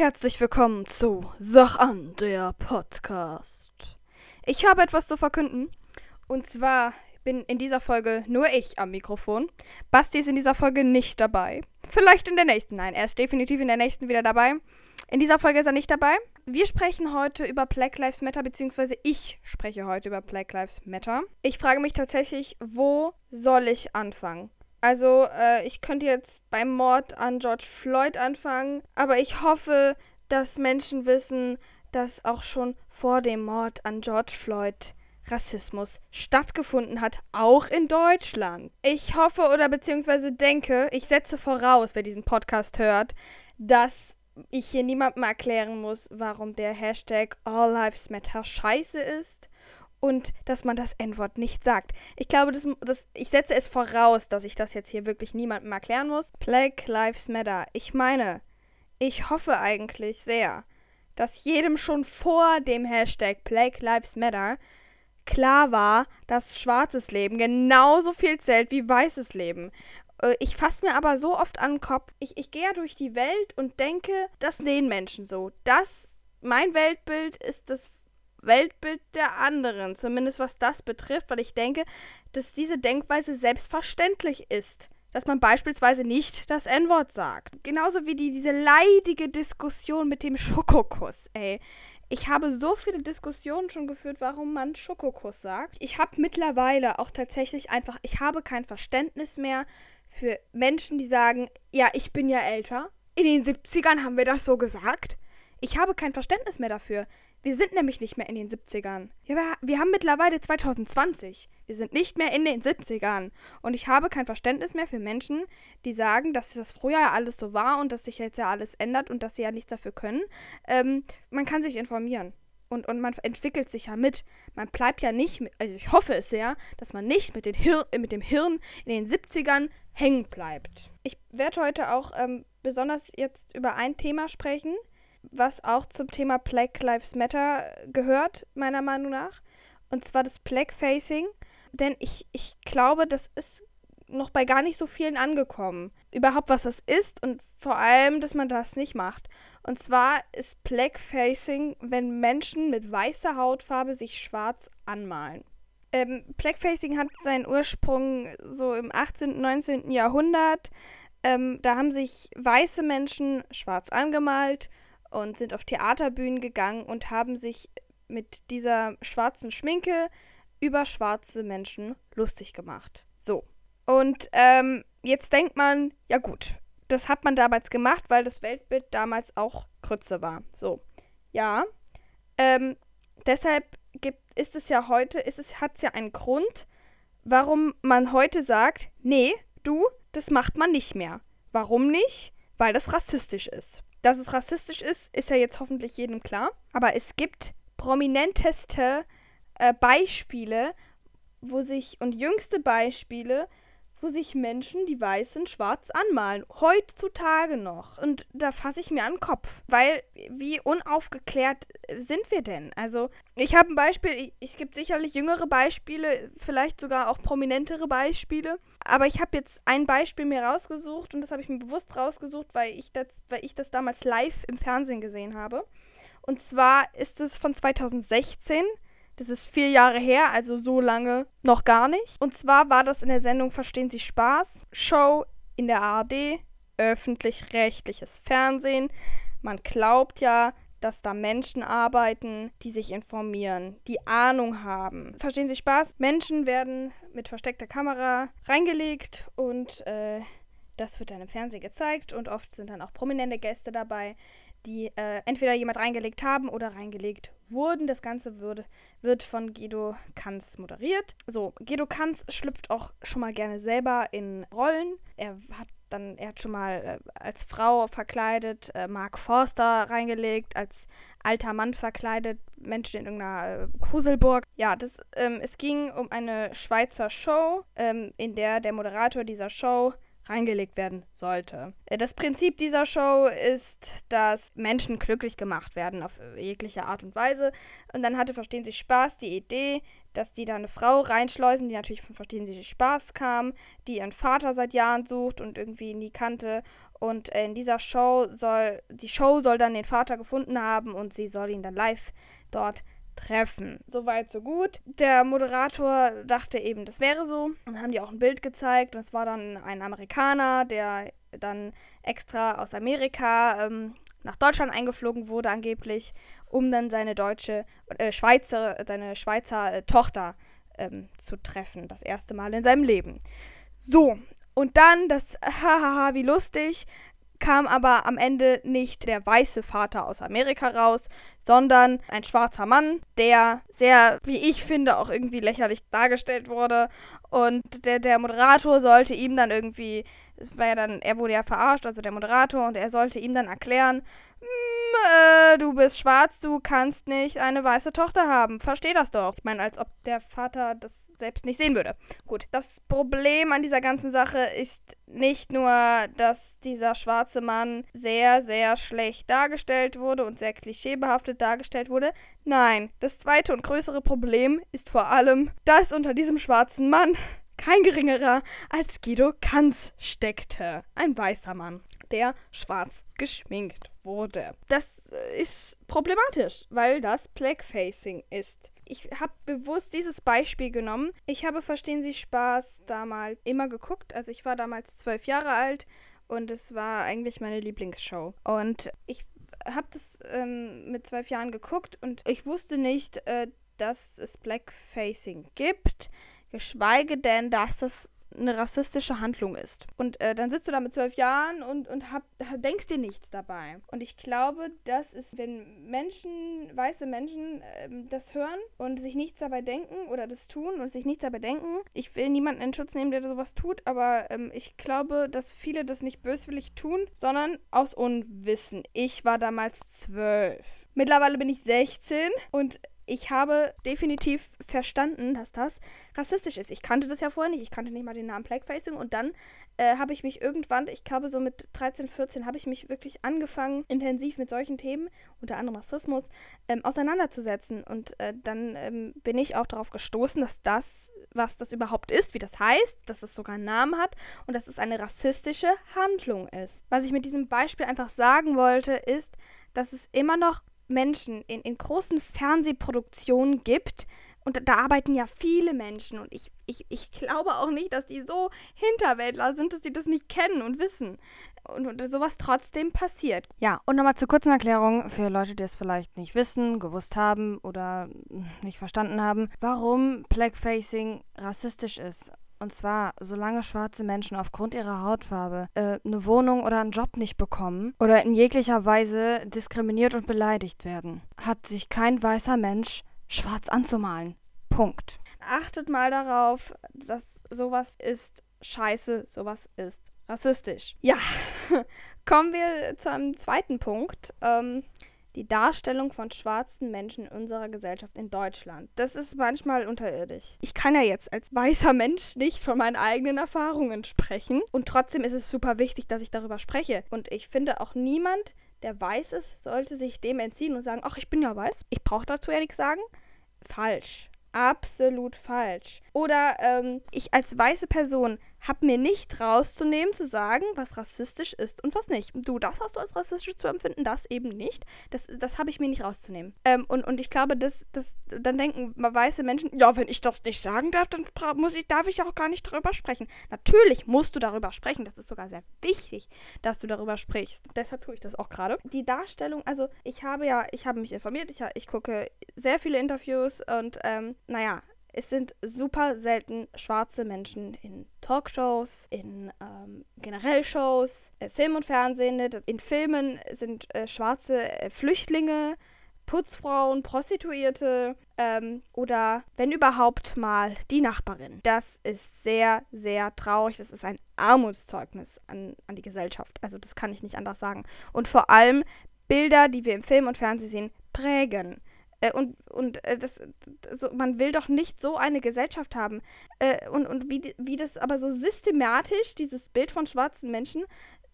Herzlich willkommen zu Sach an, der Podcast. Ich habe etwas zu verkünden. Und zwar bin in dieser Folge nur ich am Mikrofon. Basti ist in dieser Folge nicht dabei. Vielleicht in der nächsten. Nein, er ist definitiv in der nächsten wieder dabei. In dieser Folge ist er nicht dabei. Wir sprechen heute über Black Lives Matter, beziehungsweise ich spreche heute über Black Lives Matter. Ich frage mich tatsächlich, wo soll ich anfangen? Also, äh, ich könnte jetzt beim Mord an George Floyd anfangen, aber ich hoffe, dass Menschen wissen, dass auch schon vor dem Mord an George Floyd Rassismus stattgefunden hat, auch in Deutschland. Ich hoffe oder beziehungsweise denke, ich setze voraus, wer diesen Podcast hört, dass ich hier niemandem erklären muss, warum der Hashtag All Lives Matter scheiße ist und dass man das N-Wort nicht sagt. Ich glaube, das, das, ich setze es voraus, dass ich das jetzt hier wirklich niemandem erklären muss. Black Lives Matter. Ich meine, ich hoffe eigentlich sehr, dass jedem schon vor dem Hashtag Black Lives Matter klar war, dass schwarzes Leben genauso viel zählt wie weißes Leben. Äh, ich fasse mir aber so oft an den Kopf. Ich, ich gehe ja durch die Welt und denke, das sehen Menschen so. Das, mein Weltbild ist das Weltbild der anderen, zumindest was das betrifft, weil ich denke, dass diese Denkweise selbstverständlich ist. Dass man beispielsweise nicht das N-Wort sagt. Genauso wie die, diese leidige Diskussion mit dem Schokokuss, ey. Ich habe so viele Diskussionen schon geführt, warum man Schokokuss sagt. Ich habe mittlerweile auch tatsächlich einfach, ich habe kein Verständnis mehr für Menschen, die sagen, ja, ich bin ja älter. In den 70ern haben wir das so gesagt. Ich habe kein Verständnis mehr dafür. Wir sind nämlich nicht mehr in den 70ern. Ja, wir, wir, haben mittlerweile 2020. Wir sind nicht mehr in den 70ern. Und ich habe kein Verständnis mehr für Menschen, die sagen, dass das früher ja alles so war und dass sich jetzt ja alles ändert und dass sie ja nichts dafür können. Ähm, man kann sich informieren. Und, und man entwickelt sich ja mit. Man bleibt ja nicht, also ich hoffe es sehr, dass man nicht mit, Hir mit dem Hirn in den 70ern hängen bleibt. Ich werde heute auch ähm, besonders jetzt über ein Thema sprechen, was auch zum Thema Black Lives Matter gehört, meiner Meinung nach. Und zwar das Blackfacing. Denn ich, ich glaube, das ist noch bei gar nicht so vielen angekommen. Überhaupt, was das ist und vor allem, dass man das nicht macht. Und zwar ist Blackfacing, wenn Menschen mit weißer Hautfarbe sich schwarz anmalen. Ähm, Blackfacing hat seinen Ursprung so im 18., und 19. Jahrhundert. Ähm, da haben sich weiße Menschen schwarz angemalt und sind auf Theaterbühnen gegangen und haben sich mit dieser schwarzen Schminke über schwarze Menschen lustig gemacht. So. Und ähm, jetzt denkt man, ja gut, das hat man damals gemacht, weil das Weltbild damals auch Krütze war. So. Ja. Ähm, deshalb gibt, ist es ja heute, ist es, hat es ja einen Grund, warum man heute sagt, nee, du, das macht man nicht mehr. Warum nicht? Weil das rassistisch ist. Dass es rassistisch ist, ist ja jetzt hoffentlich jedem klar. Aber es gibt prominenteste äh, Beispiele, wo sich, und jüngste Beispiele, wo sich Menschen, die weiß sind, schwarz anmalen. Heutzutage noch. Und da fasse ich mir an den Kopf. Weil, wie unaufgeklärt sind wir denn? Also, ich habe ein Beispiel, es gibt sicherlich jüngere Beispiele, vielleicht sogar auch prominentere Beispiele. Aber ich habe jetzt ein Beispiel mir rausgesucht und das habe ich mir bewusst rausgesucht, weil ich, das, weil ich das damals live im Fernsehen gesehen habe. Und zwar ist es von 2016. Das ist vier Jahre her, also so lange noch gar nicht. Und zwar war das in der Sendung Verstehen Sie Spaß? Show in der ARD, öffentlich-rechtliches Fernsehen. Man glaubt ja, dass da Menschen arbeiten, die sich informieren, die Ahnung haben. Verstehen Sie Spaß? Menschen werden mit versteckter Kamera reingelegt und äh, das wird dann im Fernsehen gezeigt und oft sind dann auch prominente Gäste dabei, die äh, entweder jemand reingelegt haben oder reingelegt wurden. Das Ganze wird, wird von Guido Kanz moderiert. So, Guido Kanz schlüpft auch schon mal gerne selber in Rollen. Er hat dann, er hat schon mal äh, als Frau verkleidet, äh, Mark Forster reingelegt, als alter Mann verkleidet, Menschen in irgendeiner äh, Kuselburg. Ja, das, ähm, es ging um eine Schweizer Show, ähm, in der der Moderator dieser Show reingelegt werden sollte. Äh, das Prinzip dieser Show ist, dass Menschen glücklich gemacht werden auf jegliche Art und Weise. Und dann hatte Verstehen Sie Spaß die Idee, dass die da eine Frau reinschleusen, die natürlich von Verstehen Sie Spaß kam, die ihren Vater seit Jahren sucht und irgendwie nie kannte Und in dieser Show soll, die Show soll dann den Vater gefunden haben und sie soll ihn dann live dort treffen. Soweit, so gut. Der Moderator dachte eben, das wäre so. Und haben die auch ein Bild gezeigt. Und es war dann ein Amerikaner, der dann extra aus Amerika ähm, nach Deutschland eingeflogen wurde, angeblich, um dann seine deutsche, äh, Schweizer, seine Schweizer äh, Tochter ähm, zu treffen. Das erste Mal in seinem Leben. So. Und dann das, hahaha, wie lustig, kam aber am Ende nicht der weiße Vater aus Amerika raus, sondern ein schwarzer Mann, der sehr, wie ich finde, auch irgendwie lächerlich dargestellt wurde. Und der, der Moderator sollte ihm dann irgendwie, es war ja dann, er wurde ja verarscht, also der Moderator, und er sollte ihm dann erklären, hm, äh, du bist schwarz, du kannst nicht eine weiße Tochter haben. Versteh das doch. Ich meine, als ob der Vater das selbst nicht sehen würde. Gut, das Problem an dieser ganzen Sache ist nicht nur, dass dieser schwarze Mann sehr, sehr schlecht dargestellt wurde und sehr klischeebehaftet dargestellt wurde. Nein, das zweite und größere Problem ist vor allem, dass unter diesem schwarzen Mann kein geringerer als Guido Kanz steckte. Ein weißer Mann, der schwarz geschminkt wurde. Das ist problematisch, weil das Blackfacing ist ich habe bewusst dieses Beispiel genommen. Ich habe Verstehen Sie Spaß damals immer geguckt. Also ich war damals zwölf Jahre alt und es war eigentlich meine Lieblingsshow. Und ich habe das ähm, mit zwölf Jahren geguckt und ich wusste nicht, äh, dass es Blackfacing gibt, geschweige denn, dass das eine rassistische Handlung ist. Und äh, dann sitzt du da mit zwölf Jahren und, und hab, denkst dir nichts dabei. Und ich glaube, das ist, wenn Menschen, weiße Menschen äh, das hören und sich nichts dabei denken oder das tun und sich nichts dabei denken. Ich will niemanden in Schutz nehmen, der sowas tut, aber ähm, ich glaube, dass viele das nicht böswillig tun, sondern aus Unwissen. Ich war damals zwölf. Mittlerweile bin ich 16 und ich habe definitiv verstanden, dass das rassistisch ist. Ich kannte das ja vorher nicht. Ich kannte nicht mal den Namen Blackfacing. Und dann äh, habe ich mich irgendwann, ich glaube so mit 13, 14, habe ich mich wirklich angefangen, intensiv mit solchen Themen, unter anderem Rassismus, ähm, auseinanderzusetzen. Und äh, dann ähm, bin ich auch darauf gestoßen, dass das, was das überhaupt ist, wie das heißt, dass es sogar einen Namen hat und dass es eine rassistische Handlung ist. Was ich mit diesem Beispiel einfach sagen wollte, ist, dass es immer noch Menschen in, in großen Fernsehproduktionen gibt. Und da arbeiten ja viele Menschen. Und ich, ich, ich glaube auch nicht, dass die so Hinterwäldler sind, dass sie das nicht kennen und wissen. Und, und sowas trotzdem passiert. Ja, und nochmal zur kurzen Erklärung für Leute, die es vielleicht nicht wissen, gewusst haben oder nicht verstanden haben, warum Blackfacing rassistisch ist. Und zwar, solange schwarze Menschen aufgrund ihrer Hautfarbe äh, eine Wohnung oder einen Job nicht bekommen oder in jeglicher Weise diskriminiert und beleidigt werden, hat sich kein weißer Mensch schwarz anzumalen. Punkt. Achtet mal darauf, dass sowas ist scheiße, sowas ist rassistisch. Ja, kommen wir zu einem zweiten Punkt. Ähm, die Darstellung von schwarzen Menschen in unserer Gesellschaft in Deutschland. Das ist manchmal unterirdisch. Ich kann ja jetzt als weißer Mensch nicht von meinen eigenen Erfahrungen sprechen. Und trotzdem ist es super wichtig, dass ich darüber spreche. Und ich finde auch niemand, der weiß ist, sollte sich dem entziehen und sagen, ach, ich bin ja weiß. Ich brauche dazu nichts sagen. Falsch absolut falsch. Oder ähm, ich als weiße Person habe mir nicht rauszunehmen, zu sagen, was rassistisch ist und was nicht. Du, das hast du als rassistisch zu empfinden, das eben nicht. Das, das habe ich mir nicht rauszunehmen. Ähm, und, und ich glaube, das, das, dann denken weiße Menschen, ja, wenn ich das nicht sagen darf, dann muss ich, darf ich auch gar nicht darüber sprechen. Natürlich musst du darüber sprechen. Das ist sogar sehr wichtig, dass du darüber sprichst. Deshalb tue ich das auch gerade. Die Darstellung, also ich habe ja, ich habe mich informiert, ich, ich gucke sehr viele Interviews und ähm, naja, es sind super selten schwarze Menschen in Talkshows, in ähm, generell Shows, äh, Film und Fernsehen. Ne, in Filmen sind äh, schwarze äh, Flüchtlinge, Putzfrauen, Prostituierte ähm, oder wenn überhaupt mal die Nachbarin. Das ist sehr, sehr traurig. Das ist ein Armutszeugnis an, an die Gesellschaft. Also das kann ich nicht anders sagen. Und vor allem Bilder, die wir im Film und Fernsehen sehen, prägen. Äh, und und äh, das, so, man will doch nicht so eine Gesellschaft haben. Äh, und und wie, wie das aber so systematisch, dieses Bild von schwarzen Menschen,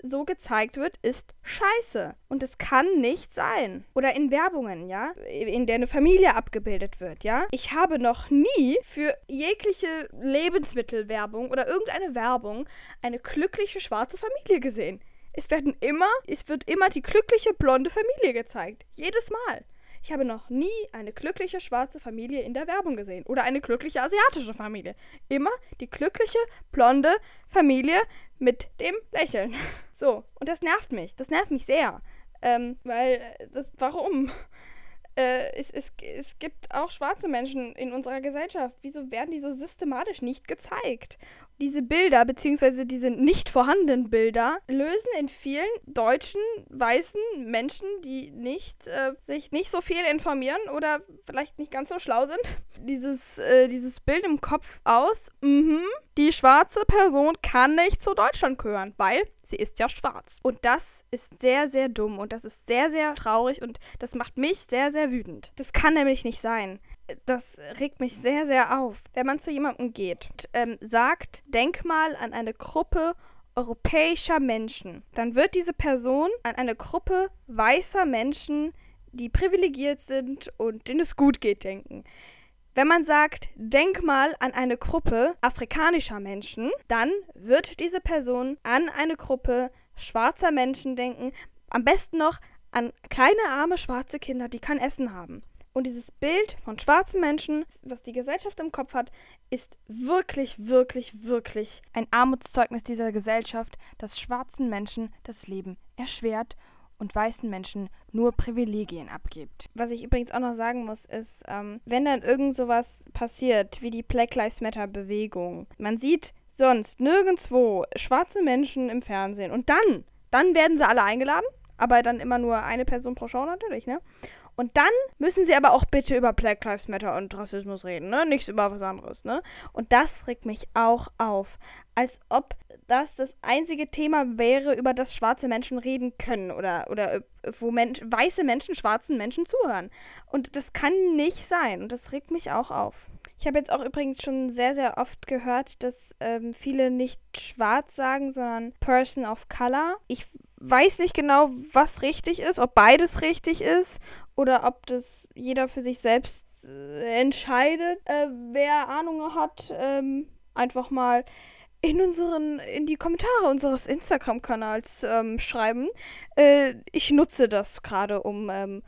so gezeigt wird, ist scheiße. Und es kann nicht sein. Oder in Werbungen, ja, in der eine Familie abgebildet wird, ja. Ich habe noch nie für jegliche Lebensmittelwerbung oder irgendeine Werbung eine glückliche schwarze Familie gesehen. es werden immer, es wird immer die glückliche blonde Familie gezeigt. Jedes Mal. Ich habe noch nie eine glückliche schwarze Familie in der Werbung gesehen. Oder eine glückliche asiatische Familie. Immer die glückliche blonde Familie mit dem Lächeln. So, und das nervt mich. Das nervt mich sehr. Ähm, weil, äh, das, warum? Äh, es, es, es gibt auch schwarze Menschen in unserer Gesellschaft. Wieso werden die so systematisch nicht gezeigt? Diese Bilder, beziehungsweise diese nicht vorhandenen Bilder, lösen in vielen deutschen, weißen Menschen, die nicht, äh, sich nicht so viel informieren oder vielleicht nicht ganz so schlau sind, dieses, äh, dieses Bild im Kopf aus, mhm, die schwarze Person kann nicht zu Deutschland gehören, weil sie ist ja schwarz. Und das ist sehr, sehr dumm und das ist sehr, sehr traurig und das macht mich sehr, sehr wütend. Das kann nämlich nicht sein. Das regt mich sehr, sehr auf. Wenn man zu jemandem geht und ähm, sagt, denk mal an eine Gruppe europäischer Menschen, dann wird diese Person an eine Gruppe weißer Menschen, die privilegiert sind und denen es gut geht, denken. Wenn man sagt, denk mal an eine Gruppe afrikanischer Menschen, dann wird diese Person an eine Gruppe schwarzer Menschen denken. Am besten noch an kleine arme schwarze Kinder, die kein Essen haben. Und dieses Bild von schwarzen Menschen, was die Gesellschaft im Kopf hat, ist wirklich, wirklich, wirklich ein Armutszeugnis dieser Gesellschaft, das schwarzen Menschen das Leben erschwert und weißen Menschen nur Privilegien abgibt. Was ich übrigens auch noch sagen muss, ist, ähm, wenn dann irgend sowas passiert, wie die Black Lives Matter Bewegung, man sieht sonst nirgendwo schwarze Menschen im Fernsehen und dann, dann werden sie alle eingeladen, aber dann immer nur eine Person pro Show natürlich, ne? Und dann müssen sie aber auch bitte über Black Lives Matter und Rassismus reden, ne? Nichts über was anderes, ne? Und das regt mich auch auf. Als ob das das einzige Thema wäre, über das schwarze Menschen reden können oder, oder äh, wo Men weiße Menschen schwarzen Menschen zuhören. Und das kann nicht sein. Und das regt mich auch auf. Ich habe jetzt auch übrigens schon sehr, sehr oft gehört, dass ähm, viele nicht schwarz sagen, sondern Person of Color. Ich weiß nicht genau, was richtig ist, ob beides richtig ist oder ob das jeder für sich selbst äh, entscheidet. Äh, wer Ahnung hat, ähm, einfach mal in unseren, in die Kommentare unseres Instagram-Kanals ähm, schreiben. Äh, ich nutze das gerade, um ähm,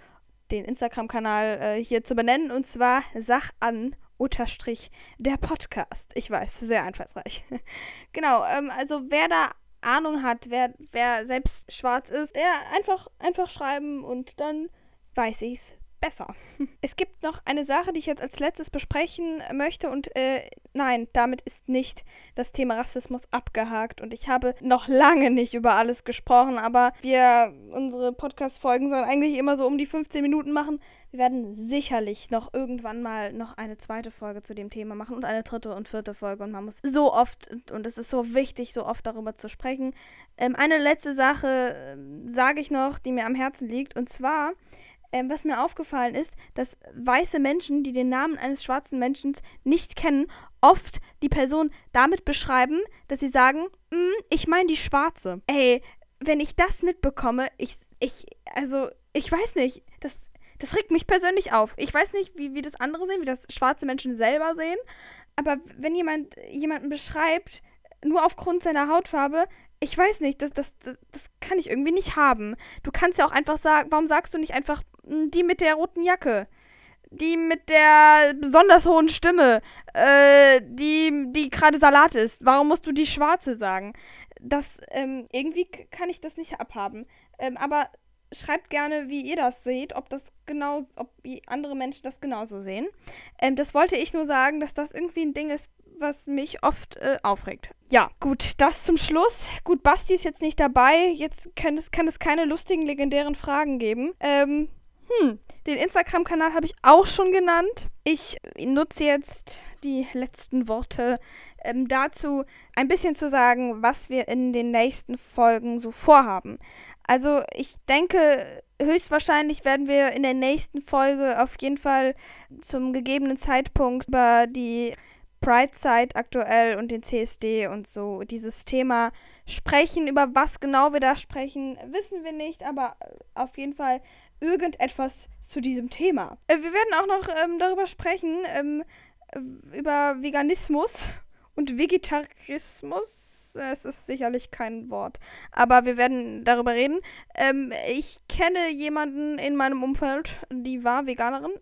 den Instagram-Kanal äh, hier zu benennen. Und zwar Sach an unterstrich der Podcast. Ich weiß, sehr einfallsreich. genau, ähm, also wer da Ahnung hat, wer, wer selbst schwarz ist, der einfach, einfach schreiben und dann weiß ich's besser. Es gibt noch eine Sache, die ich jetzt als letztes besprechen möchte und äh, nein, damit ist nicht das Thema Rassismus abgehakt und ich habe noch lange nicht über alles gesprochen, aber wir, unsere Podcast-Folgen sollen eigentlich immer so um die 15 Minuten machen. Wir werden sicherlich noch irgendwann mal noch eine zweite Folge zu dem Thema machen und eine dritte und vierte Folge und man muss so oft und es ist so wichtig, so oft darüber zu sprechen. Ähm, eine letzte Sache äh, sage ich noch, die mir am Herzen liegt und zwar ähm, was mir aufgefallen ist, dass weiße Menschen, die den Namen eines schwarzen Menschen nicht kennen, oft die Person damit beschreiben, dass sie sagen, mm, ich meine die Schwarze. Ey, wenn ich das mitbekomme, ich, ich, also, ich weiß nicht, das, das regt mich persönlich auf. Ich weiß nicht, wie, wie das andere sehen, wie das schwarze Menschen selber sehen, aber wenn jemand jemanden beschreibt, nur aufgrund seiner Hautfarbe, ich weiß nicht, das, das, das, das kann ich irgendwie nicht haben. Du kannst ja auch einfach sagen, warum sagst du nicht einfach hm, die mit der roten Jacke? Die mit der besonders hohen Stimme, äh, die, die gerade Salat ist. Warum musst du die schwarze sagen? Das, ähm, irgendwie kann ich das nicht abhaben. Ähm, aber schreibt gerne, wie ihr das seht, ob das genau, ob andere Menschen das genauso sehen. Ähm, das wollte ich nur sagen, dass das irgendwie ein Ding ist, was mich oft äh, aufregt. Ja, gut, das zum Schluss. Gut, Basti ist jetzt nicht dabei. Jetzt kann es, kann es keine lustigen, legendären Fragen geben. Ähm, hm, den Instagram-Kanal habe ich auch schon genannt. Ich nutze jetzt die letzten Worte ähm, dazu, ein bisschen zu sagen, was wir in den nächsten Folgen so vorhaben. Also ich denke, höchstwahrscheinlich werden wir in der nächsten Folge auf jeden Fall zum gegebenen Zeitpunkt über die Pride Side aktuell und den CSD und so dieses Thema sprechen. Über was genau wir da sprechen, wissen wir nicht, aber auf jeden Fall irgendetwas zu diesem Thema. Äh, wir werden auch noch ähm, darüber sprechen, ähm, über Veganismus und Vegetarismus. es ist sicherlich kein Wort. Aber wir werden darüber reden. Ähm, ich kenne jemanden in meinem Umfeld, die war Veganerin.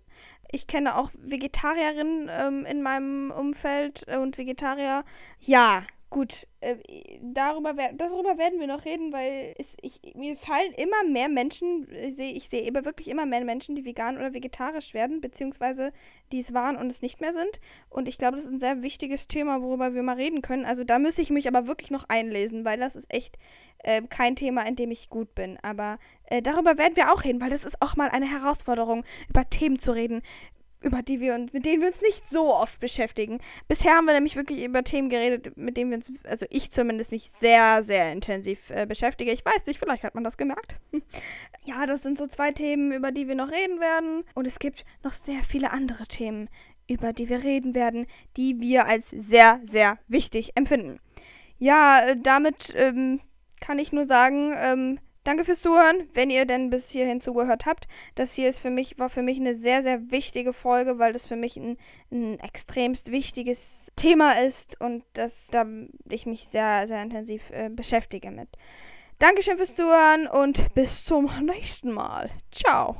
Ich kenne auch Vegetarierinnen ähm, in meinem Umfeld und Vegetarier. Ja, Gut, äh, darüber, darüber werden wir noch reden, weil es, ich, mir fallen immer mehr Menschen, äh, seh, ich sehe aber wirklich immer mehr Menschen, die vegan oder vegetarisch werden, beziehungsweise die es waren und es nicht mehr sind. Und ich glaube, das ist ein sehr wichtiges Thema, worüber wir mal reden können. Also da müsste ich mich aber wirklich noch einlesen, weil das ist echt äh, kein Thema, in dem ich gut bin. Aber äh, darüber werden wir auch reden, weil das ist auch mal eine Herausforderung, über Themen zu reden, über die wir uns, mit denen wir uns nicht so oft beschäftigen. Bisher haben wir nämlich wirklich über Themen geredet, mit denen wir uns, also ich zumindest mich sehr, sehr intensiv äh, beschäftige. Ich weiß nicht, vielleicht hat man das gemerkt. ja, das sind so zwei Themen, über die wir noch reden werden. Und es gibt noch sehr viele andere Themen, über die wir reden werden, die wir als sehr, sehr wichtig empfinden. Ja, äh, damit ähm, kann ich nur sagen, ähm, Danke fürs Zuhören, wenn ihr denn bis hierhin zugehört habt. Das hier ist für mich, war für mich eine sehr, sehr wichtige Folge, weil das für mich ein, ein extremst wichtiges Thema ist und das da ich mich sehr, sehr intensiv äh, beschäftige mit. Dankeschön fürs Zuhören und bis zum nächsten Mal. Ciao.